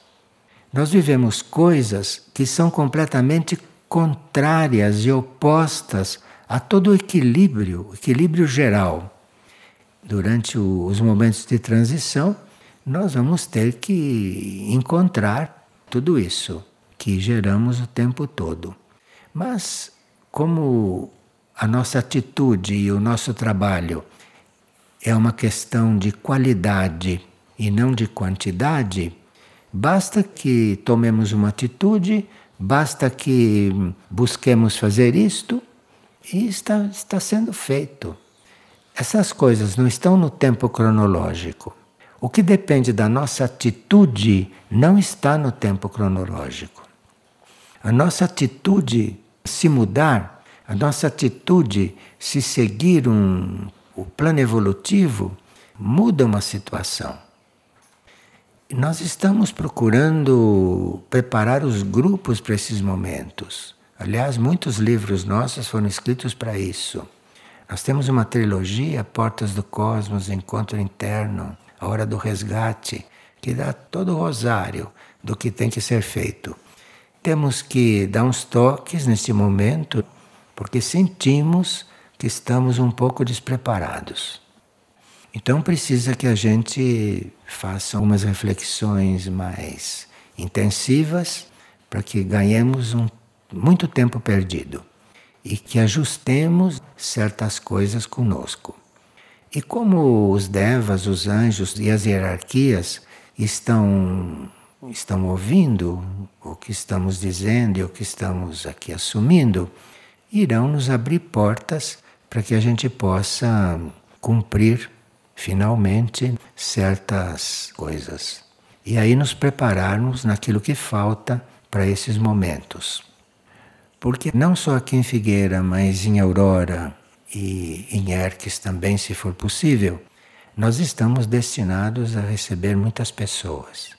Nós vivemos coisas que são completamente contrárias e opostas a todo o equilíbrio, equilíbrio geral. Durante os momentos de transição, nós vamos ter que encontrar tudo isso que geramos o tempo todo. Mas, como a nossa atitude e o nosso trabalho é uma questão de qualidade e não de quantidade, basta que tomemos uma atitude, basta que busquemos fazer isto e está, está sendo feito. Essas coisas não estão no tempo cronológico. O que depende da nossa atitude não está no tempo cronológico. A nossa atitude se mudar, a nossa atitude se seguir um, o plano evolutivo, muda uma situação. Nós estamos procurando preparar os grupos para esses momentos. Aliás, muitos livros nossos foram escritos para isso. Nós temos uma trilogia, Portas do Cosmos, Encontro Interno, a hora do resgate, que dá todo o rosário do que tem que ser feito. Temos que dar uns toques nesse momento, porque sentimos que estamos um pouco despreparados. Então precisa que a gente faça algumas reflexões mais intensivas para que ganhemos um, muito tempo perdido e que ajustemos certas coisas conosco. E como os devas, os anjos e as hierarquias estão, estão ouvindo o que estamos dizendo e o que estamos aqui assumindo, irão nos abrir portas para que a gente possa cumprir finalmente certas coisas. E aí nos prepararmos naquilo que falta para esses momentos. Porque não só aqui em Figueira, mas em Aurora, e em Erques também, se for possível, nós estamos destinados a receber muitas pessoas.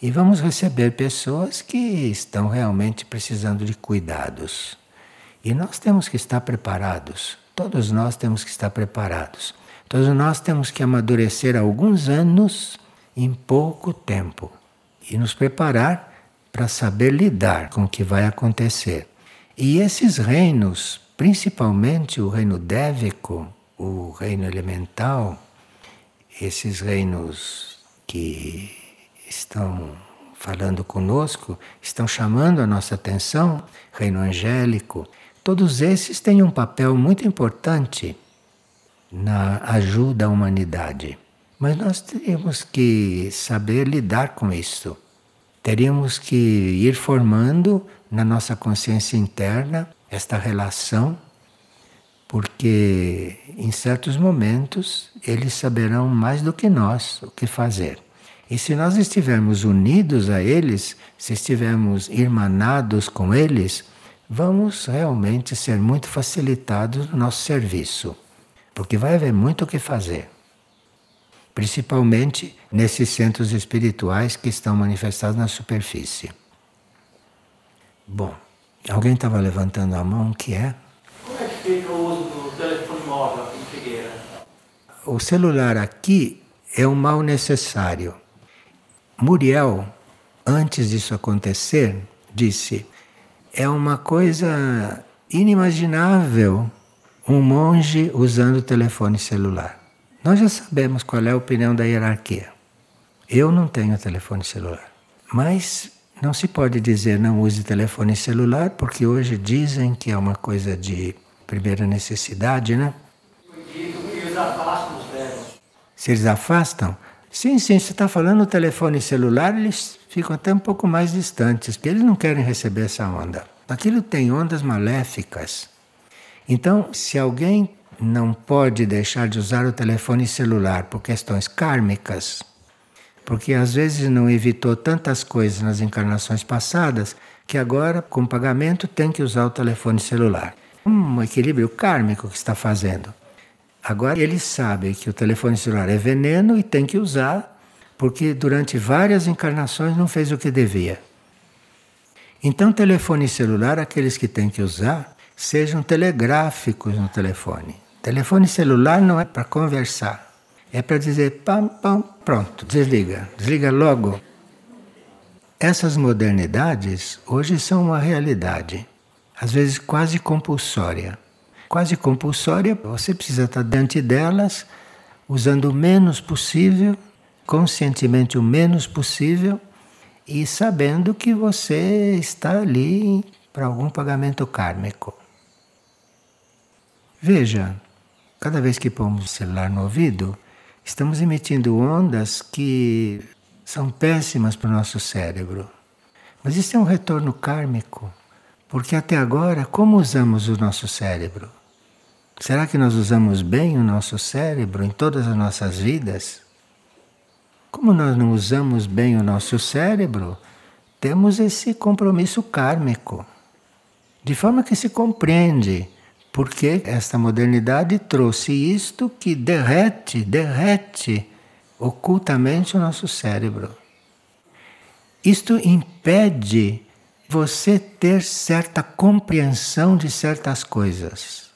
E vamos receber pessoas que estão realmente precisando de cuidados. E nós temos que estar preparados. Todos nós temos que estar preparados. Todos nós temos que amadurecer alguns anos em pouco tempo e nos preparar para saber lidar com o que vai acontecer. E esses reinos principalmente o reino dévico, o reino elemental, esses reinos que estão falando conosco, estão chamando a nossa atenção, reino angélico, todos esses têm um papel muito importante na ajuda à humanidade. Mas nós teríamos que saber lidar com isso. Teríamos que ir formando na nossa consciência interna esta relação, porque em certos momentos eles saberão mais do que nós o que fazer. E se nós estivermos unidos a eles, se estivermos irmanados com eles, vamos realmente ser muito facilitados no nosso serviço, porque vai haver muito o que fazer. Principalmente nesses centros espirituais que estão manifestados na superfície. Bom, Alguém estava levantando a mão, que é? Como é que fica o uso do telefone móvel aqui em Figueira? O celular aqui é um mal necessário. Muriel, antes disso acontecer, disse: é uma coisa inimaginável um monge usando o telefone celular. Nós já sabemos qual é a opinião da hierarquia. Eu não tenho telefone celular. Mas não se pode dizer não use telefone celular, porque hoje dizem que é uma coisa de primeira necessidade, né? Se eles afastam? Sim, sim, você está falando o telefone celular, eles ficam até um pouco mais distantes, porque eles não querem receber essa onda. Aquilo tem ondas maléficas. Então, se alguém não pode deixar de usar o telefone celular por questões kármicas, porque às vezes não evitou tantas coisas nas encarnações passadas que agora, com pagamento, tem que usar o telefone celular. Um equilíbrio kármico que está fazendo. Agora ele sabe que o telefone celular é veneno e tem que usar, porque durante várias encarnações não fez o que devia. Então, telefone celular, aqueles que têm que usar, sejam telegráficos no telefone. Telefone celular não é para conversar. É para dizer pam, pam, pronto, desliga. Desliga logo. Essas modernidades hoje são uma realidade, às vezes quase compulsória. Quase compulsória, você precisa estar diante delas, usando o menos possível, conscientemente o menos possível, e sabendo que você está ali para algum pagamento kármico. Veja, cada vez que pomos o celular no ouvido, estamos emitindo ondas que são péssimas para o nosso cérebro. Mas isso é um retorno kármico, porque até agora, como usamos o nosso cérebro? Será que nós usamos bem o nosso cérebro em todas as nossas vidas? Como nós não usamos bem o nosso cérebro, temos esse compromisso kármico. De forma que se compreende porque esta modernidade trouxe isto que derrete, derrete ocultamente o nosso cérebro. Isto impede você ter certa compreensão de certas coisas.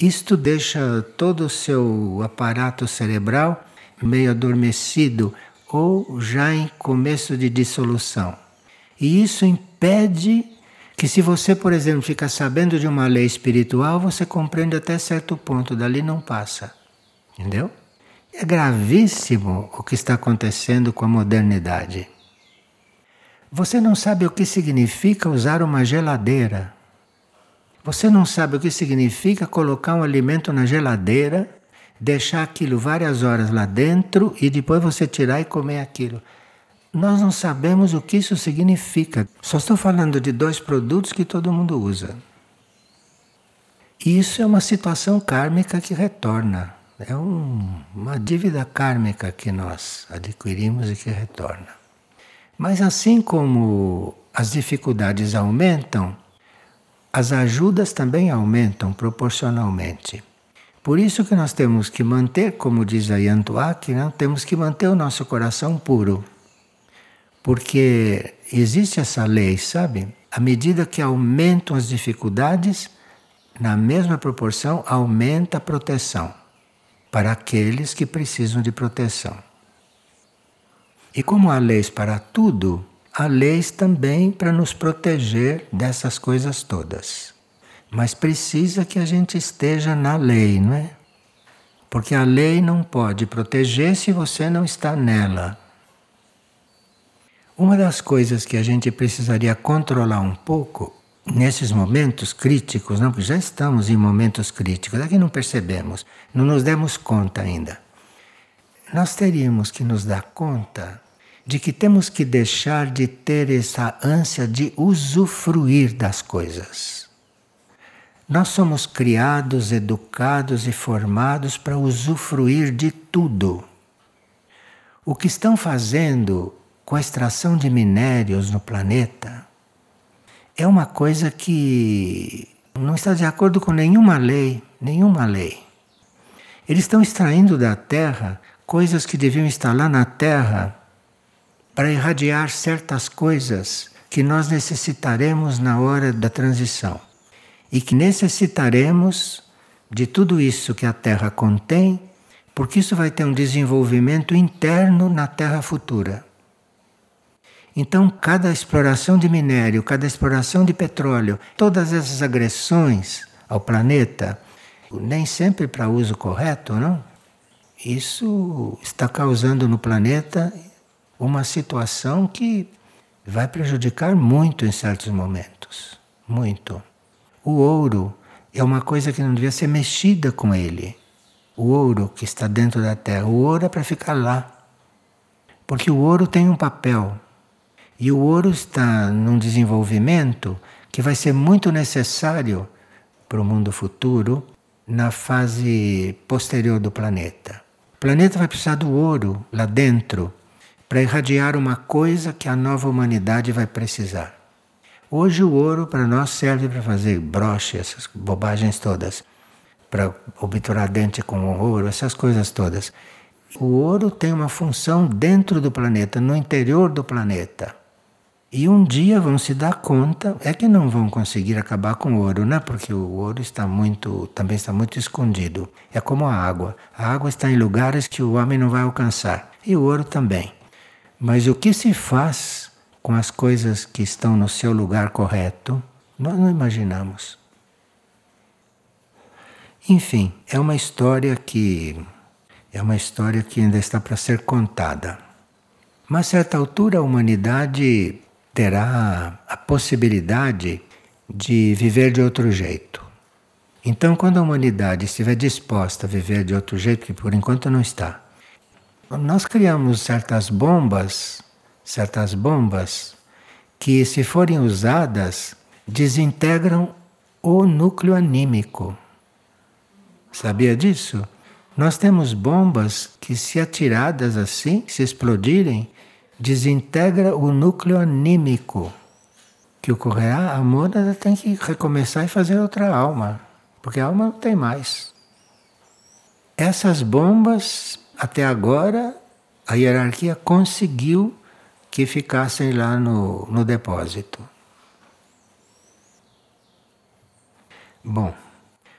Isto deixa todo o seu aparato cerebral meio adormecido ou já em começo de dissolução. E isso impede que se você, por exemplo, fica sabendo de uma lei espiritual, você compreende até certo ponto, dali não passa. Entendeu? É gravíssimo o que está acontecendo com a modernidade. Você não sabe o que significa usar uma geladeira. Você não sabe o que significa colocar um alimento na geladeira, deixar aquilo várias horas lá dentro e depois você tirar e comer aquilo. Nós não sabemos o que isso significa. Só estou falando de dois produtos que todo mundo usa. Isso é uma situação kármica que retorna. É um, uma dívida kármica que nós adquirimos e que retorna. Mas assim como as dificuldades aumentam, as ajudas também aumentam proporcionalmente. Por isso que nós temos que manter, como diz a Yantuak, né? temos que manter o nosso coração puro. Porque existe essa lei, sabe? À medida que aumentam as dificuldades, na mesma proporção aumenta a proteção para aqueles que precisam de proteção. E como há leis para tudo, há leis também para nos proteger dessas coisas todas. Mas precisa que a gente esteja na lei, não é? Porque a lei não pode proteger se você não está nela. Uma das coisas que a gente precisaria controlar um pouco nesses momentos críticos, não, porque já estamos em momentos críticos, é que não percebemos, não nos demos conta ainda. Nós teríamos que nos dar conta de que temos que deixar de ter essa ânsia de usufruir das coisas. Nós somos criados, educados e formados para usufruir de tudo. O que estão fazendo com a extração de minérios no planeta é uma coisa que não está de acordo com nenhuma lei, nenhuma lei. Eles estão extraindo da Terra coisas que deviam estar lá na Terra para irradiar certas coisas que nós necessitaremos na hora da transição e que necessitaremos de tudo isso que a Terra contém, porque isso vai ter um desenvolvimento interno na Terra futura. Então, cada exploração de minério, cada exploração de petróleo, todas essas agressões ao planeta, nem sempre para uso correto, não? Isso está causando no planeta uma situação que vai prejudicar muito em certos momentos. Muito. O ouro é uma coisa que não devia ser mexida com ele. O ouro que está dentro da terra. O ouro é para ficar lá. Porque o ouro tem um papel e o ouro está num desenvolvimento que vai ser muito necessário para o mundo futuro na fase posterior do planeta. O planeta vai precisar do ouro lá dentro para irradiar uma coisa que a nova humanidade vai precisar. Hoje o ouro para nós serve para fazer broche, essas bobagens todas, para obturar dente com ouro, essas coisas todas. O ouro tem uma função dentro do planeta, no interior do planeta. E um dia vão se dar conta, é que não vão conseguir acabar com o ouro, né? Porque o ouro está muito, também está muito escondido. É como a água. A água está em lugares que o homem não vai alcançar. E o ouro também. Mas o que se faz com as coisas que estão no seu lugar correto, nós não imaginamos. Enfim, é uma história que é uma história que ainda está para ser contada. Mas a certa altura a humanidade terá a possibilidade de viver de outro jeito. Então, quando a humanidade estiver disposta a viver de outro jeito, que por enquanto não está, nós criamos certas bombas, certas bombas que, se forem usadas, desintegram o núcleo anímico. Sabia disso? Nós temos bombas que, se atiradas assim, se explodirem, desintegra o núcleo anímico. Que ocorrerá, a mônada tem que recomeçar e fazer outra alma, porque a alma não tem mais. Essas bombas, até agora, a hierarquia conseguiu que ficassem lá no, no depósito. Bom,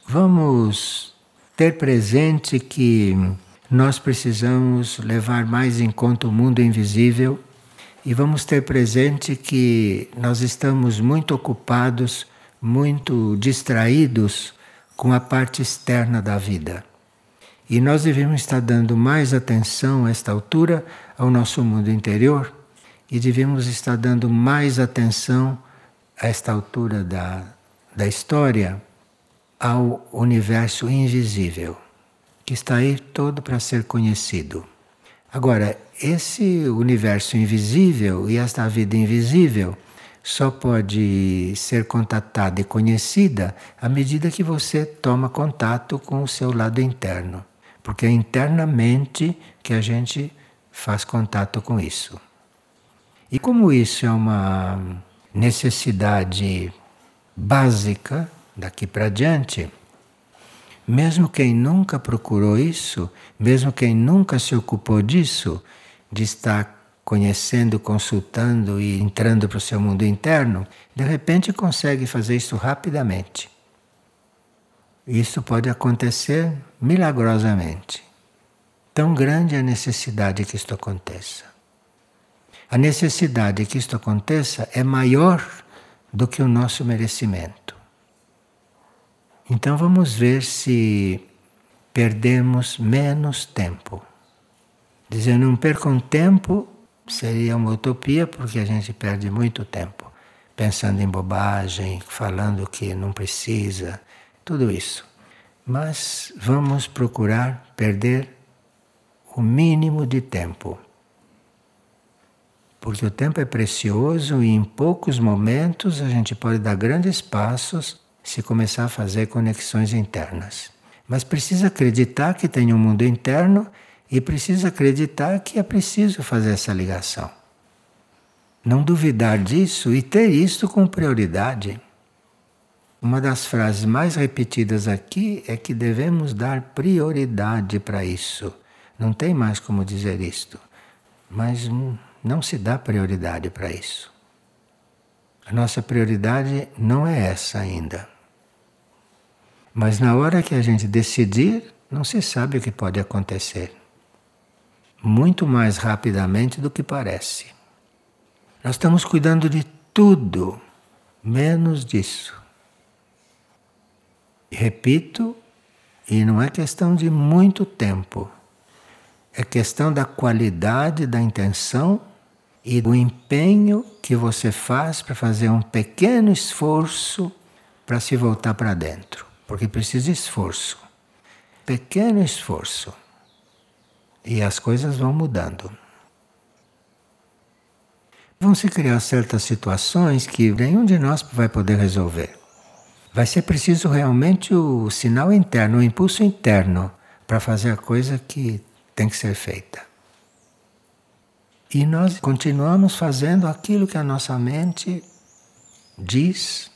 vamos ter presente que nós precisamos levar mais em conta o mundo invisível e vamos ter presente que nós estamos muito ocupados, muito distraídos com a parte externa da vida. E nós devemos estar dando mais atenção a esta altura ao nosso mundo interior e devemos estar dando mais atenção a esta altura da, da história ao universo invisível que está aí todo para ser conhecido. Agora, esse universo invisível e esta vida invisível só pode ser contatada e conhecida à medida que você toma contato com o seu lado interno. Porque é internamente que a gente faz contato com isso. E como isso é uma necessidade básica daqui para diante, mesmo quem nunca procurou isso, mesmo quem nunca se ocupou disso, de estar conhecendo, consultando e entrando para o seu mundo interno, de repente consegue fazer isso rapidamente. Isso pode acontecer milagrosamente. Tão grande é a necessidade que isto aconteça. A necessidade que isto aconteça é maior do que o nosso merecimento. Então vamos ver se perdemos menos tempo. Dizer não percam tempo seria uma utopia porque a gente perde muito tempo pensando em bobagem, falando que não precisa, tudo isso. Mas vamos procurar perder o mínimo de tempo. Porque o tempo é precioso e em poucos momentos a gente pode dar grandes passos se começar a fazer conexões internas. Mas precisa acreditar que tem um mundo interno e precisa acreditar que é preciso fazer essa ligação. Não duvidar disso e ter isto com prioridade. Uma das frases mais repetidas aqui é que devemos dar prioridade para isso. Não tem mais como dizer isto. Mas não se dá prioridade para isso. A nossa prioridade não é essa ainda. Mas na hora que a gente decidir, não se sabe o que pode acontecer. Muito mais rapidamente do que parece. Nós estamos cuidando de tudo, menos disso. Repito, e não é questão de muito tempo, é questão da qualidade da intenção e do empenho que você faz para fazer um pequeno esforço para se voltar para dentro porque precisa esforço. Pequeno esforço. E as coisas vão mudando. Vão se criar certas situações que nenhum de nós vai poder resolver. Vai ser preciso realmente o sinal interno, o impulso interno, para fazer a coisa que tem que ser feita. E nós continuamos fazendo aquilo que a nossa mente diz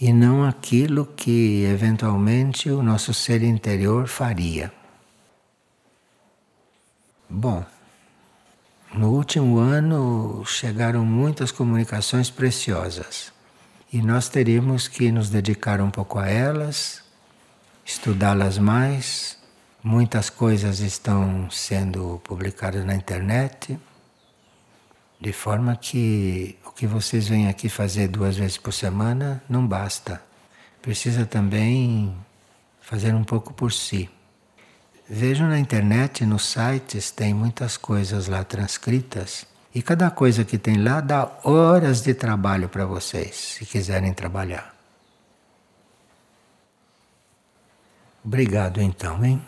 e não aquilo que eventualmente o nosso ser interior faria. Bom, no último ano chegaram muitas comunicações preciosas e nós teríamos que nos dedicar um pouco a elas, estudá-las mais. Muitas coisas estão sendo publicadas na internet, de forma que que vocês vêm aqui fazer duas vezes por semana não basta. Precisa também fazer um pouco por si. Vejam na internet, nos sites, tem muitas coisas lá transcritas. E cada coisa que tem lá dá horas de trabalho para vocês, se quiserem trabalhar. Obrigado então, hein?